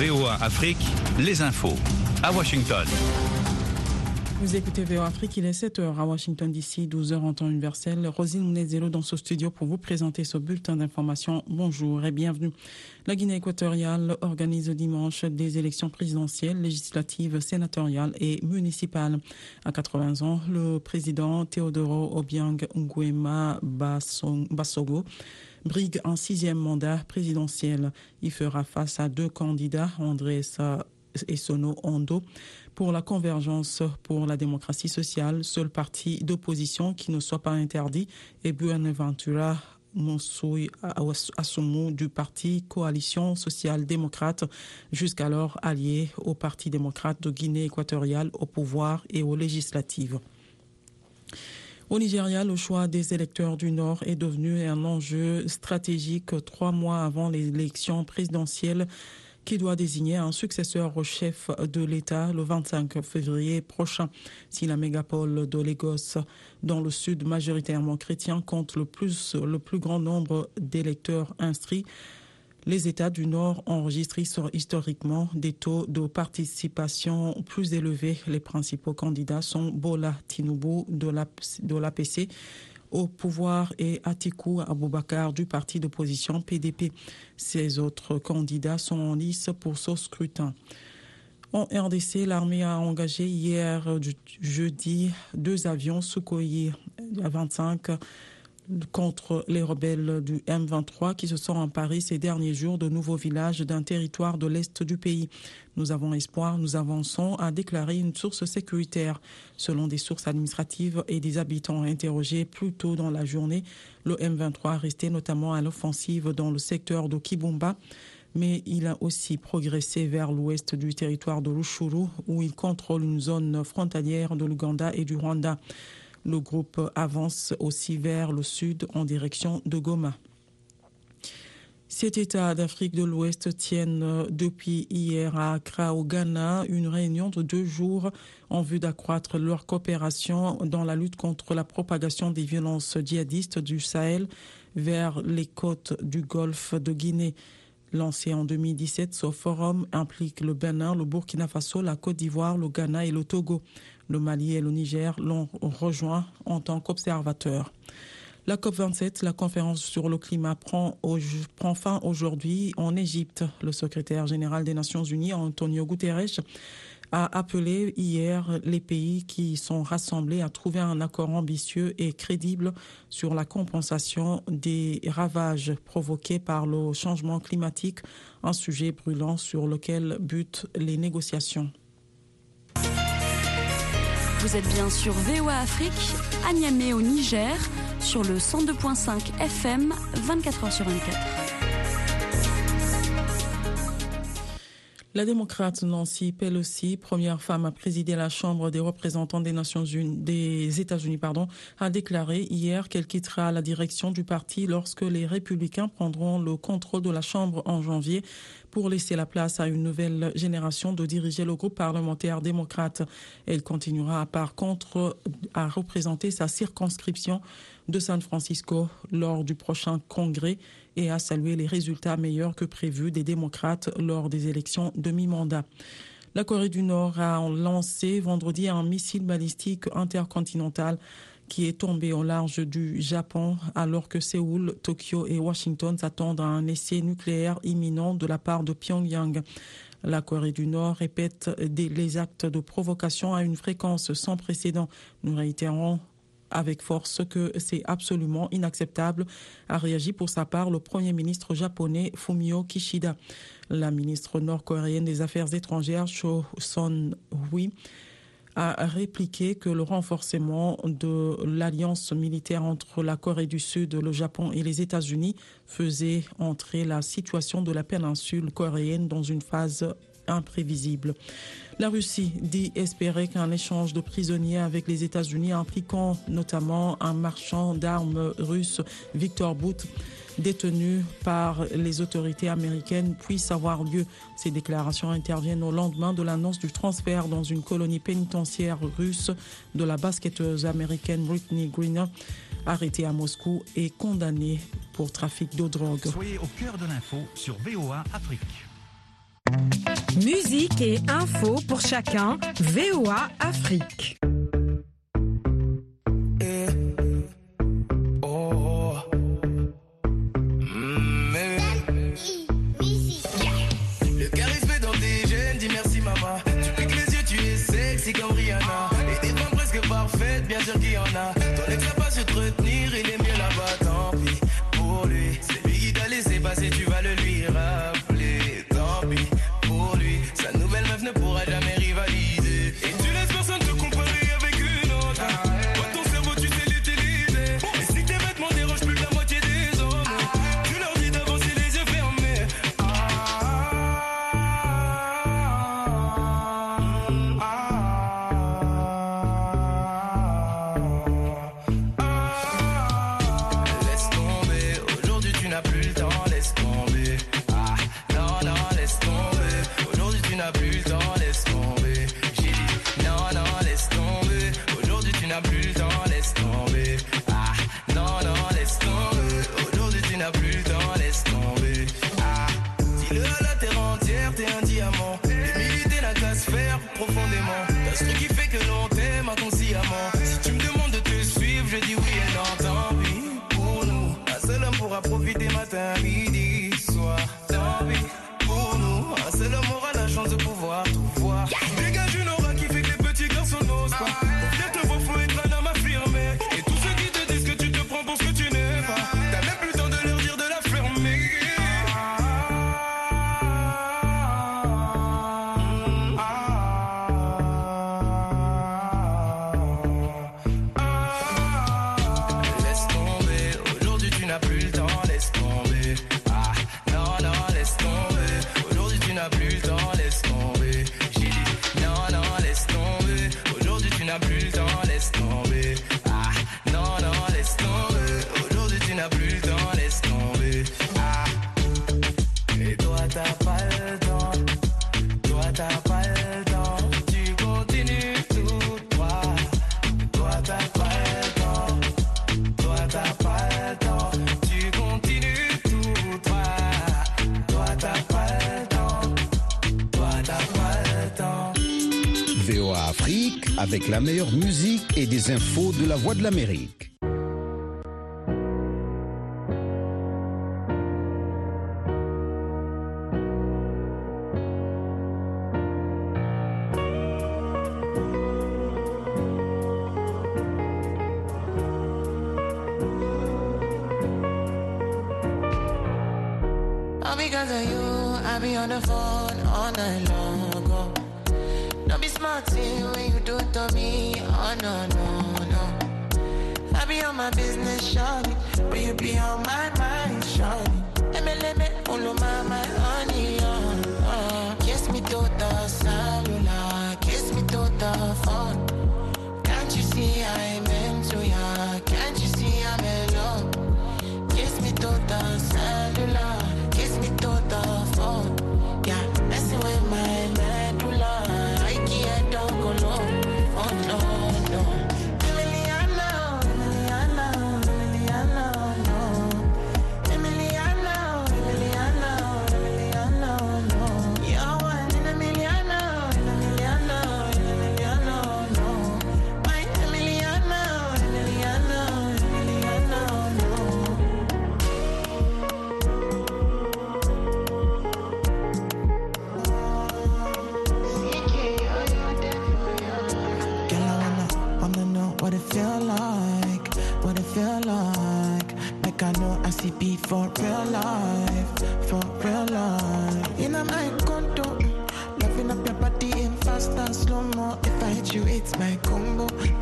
VOA Afrique, les infos. À Washington. Vous écoutez VOA Afrique, il est 7h à Washington DC, 12h en temps universel. Rosine Mounezelo dans ce studio pour vous présenter ce bulletin d'information. Bonjour et bienvenue. La Guinée équatoriale organise dimanche des élections présidentielles, législatives, sénatoriales et municipales. À 80 ans, le président Teodoro Obiang Nguema Bassogo brigue un sixième mandat présidentiel. Il fera face à deux candidats, André et Sono Ondo, pour la convergence pour la démocratie sociale, seul parti d'opposition qui ne soit pas interdit, et Buenaventura Monsoui Asumu du parti Coalition sociale-démocrate, jusqu'alors allié au Parti démocrate de Guinée équatoriale au pouvoir et aux législatives. Au Nigeria, le choix des électeurs du Nord est devenu un enjeu stratégique trois mois avant l'élection présidentielle qui doit désigner un successeur au chef de l'État le 25 février prochain. Si la mégapole de Lagos, dans le sud majoritairement chrétien, compte le plus, le plus grand nombre d'électeurs inscrits, les États du Nord enregistrent historiquement des taux de participation plus élevés. Les principaux candidats sont Bola Tinubu de l'APC au pouvoir et Atiku Abubakar du parti d'opposition PDP. Ces autres candidats sont en lice pour ce scrutin. En RDC, l'armée a engagé hier jeudi deux avions Sukhoi 25 contre les rebelles du M23 qui se sont emparés ces derniers jours de nouveaux villages d'un territoire de l'Est du pays. Nous avons espoir, nous avançons, a déclaré une source sécuritaire. Selon des sources administratives et des habitants interrogés plus tôt dans la journée, le M23 resté notamment à l'offensive dans le secteur de Kibumba mais il a aussi progressé vers l'ouest du territoire de Rushuru, où il contrôle une zone frontalière de l'Ouganda et du Rwanda. Le groupe avance aussi vers le sud en direction de Goma. Sept États d'Afrique de l'Ouest tiennent depuis hier à Accra au Ghana une réunion de deux jours en vue d'accroître leur coopération dans la lutte contre la propagation des violences djihadistes du Sahel vers les côtes du golfe de Guinée. Lancé en 2017, ce forum implique le Bénin, le Burkina Faso, la Côte d'Ivoire, le Ghana et le Togo. Le Mali et le Niger l'ont rejoint en tant qu'observateurs. La COP27, la conférence sur le climat, prend, fin aujourd'hui en Égypte. Le secrétaire général des Nations Unies, Antonio Guterres, a appelé hier les pays qui sont rassemblés à trouver un accord ambitieux et crédible sur la compensation des ravages provoqués par le changement climatique, un sujet brûlant sur lequel butent les négociations. Vous êtes bien sur VOA Afrique, à Niamey au Niger, sur le 102.5 FM, 24 h sur 24. La démocrate Nancy Pelosi, première femme à présider la Chambre des représentants des des États-Unis, a déclaré hier qu'elle quittera la direction du parti lorsque les républicains prendront le contrôle de la Chambre en janvier pour laisser la place à une nouvelle génération de diriger le groupe parlementaire démocrate. Elle continuera par contre à représenter sa circonscription de San Francisco lors du prochain congrès et à saluer les résultats meilleurs que prévus des démocrates lors des élections de mi-mandat. La Corée du Nord a lancé vendredi un missile balistique intercontinental qui est tombé au large du Japon alors que Séoul, Tokyo et Washington s'attendent à un essai nucléaire imminent de la part de Pyongyang. La Corée du Nord répète les actes de provocation à une fréquence sans précédent. Nous réitérons avec force que c'est absolument inacceptable, a réagi pour sa part le Premier ministre japonais Fumio Kishida. La ministre nord-coréenne des Affaires étrangères Cho Son-hui a répliqué que le renforcement de l'alliance militaire entre la Corée du Sud, le Japon et les États-Unis faisait entrer la situation de la péninsule coréenne dans une phase imprévisible. La Russie dit espérer qu'un échange de prisonniers avec les États-Unis impliquant notamment un marchand d'armes russe, Victor Bout, détenu par les autorités américaines puisse avoir lieu. Ces déclarations interviennent au lendemain de l'annonce du transfert dans une colonie pénitentiaire russe de la basketteuse américaine Britney Greener, arrêtée à Moscou et condamnée pour trafic de drogue. Soyez au cœur de l'info sur VOA Afrique. Musique et info pour chacun. VOA Afrique. Avec la meilleure musique et des infos de la Voix de l'Amérique. on the phone. Don't be when you do it to me. Oh no, no, no. I be on my business, shawty. But you be on my mind, shawty. Follow my, my honey, it's my combo.